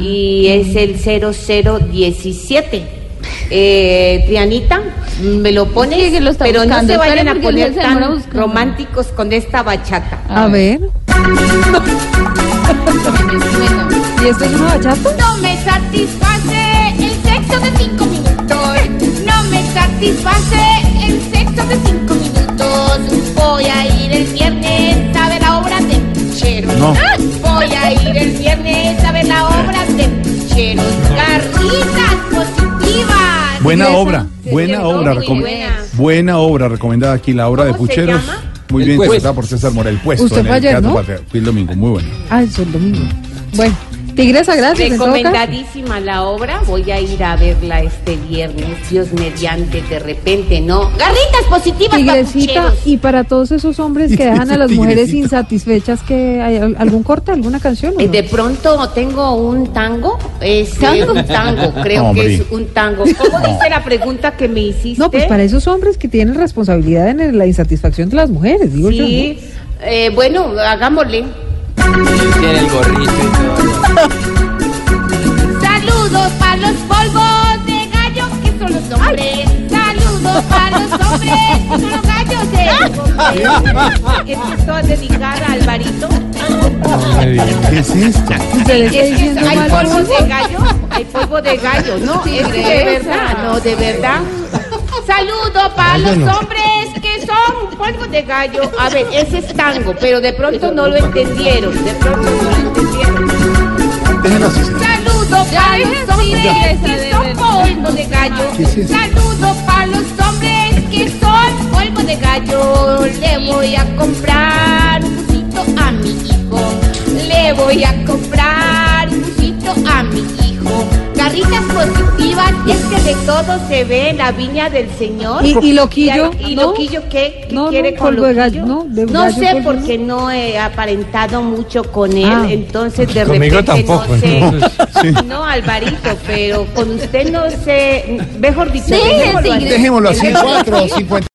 y es el 0017. Eh, Trianita, me lo pones, Sí, que lo pero buscando. no se vayan a poner tan buscando. románticos con esta bachata. A ver. ¿Y esto es una bachata? No me satisface el sexo de cinco minutos. No me satisface el sexo de cinco Garritas positivas. Buena obra, buena obra, recom- buena. buena obra recomendada aquí, la obra de ¿Cómo se Pucheros. llama? Muy bien, interpretada por César Morel. Puesto Usted en fue el ayer, Teatro ¿no? Patria. Fui el domingo, muy bueno. Ah, es el domingo. Bueno, tigresa, gracias. Recomendadísima la obra. Voy a ir a verla este viernes. Dios mediante, de repente, ¿no? Garritas positivas, Tigresita, papucheros. y para todos esos hombres que dejan a las mujeres insatisfechas, que ¿hay al- algún corte, alguna canción? o Eh, no? De pronto tengo un tango, es eh, un tango, creo Hombre. que es un tango. ¿Cómo dice la pregunta que me hiciste? No, pues para esos hombres que tienen responsabilidad en la insatisfacción de las mujeres, digo yo. Sí, eh, bueno, hagámosle. Tiene el gorrito y todo. Saludos para los polvos de gallo que son los hombres. Saludos para los hombres que son los gallos de Esto es toda dedicada a Alvarito. ¿Qué es esto? ¿no? ¿Se le está Es que hay mal polvo polvo? de gallo, hay polvo de gallo, no, es de verdad, no, de verdad. Saludo para los hombres que son polvo de gallo. A ver, ese es tango, pero de pronto no lo entendieron, de pronto no que son polvo de gallo. ¿Qué es eso? Saludo para los hombres que son polvo de gallo. Le voy a comprar un busito a mi hijo. Le voy a comprar todo se ve en la viña del Señor. ¿Y- y loquillo? ¿Y ¿No? loquillo qué? ¿Qué No, no, quiere con loquillo? gallo, no, de No gallo, sé porque no he aparentado mucho con él, Ah. entonces de Conmigo repente tampoco, no sé. No, Alvarito, pero con usted no sé, mejor dicho, Sí, dejémoslo sí, así. Dejémoslo así, 4 50.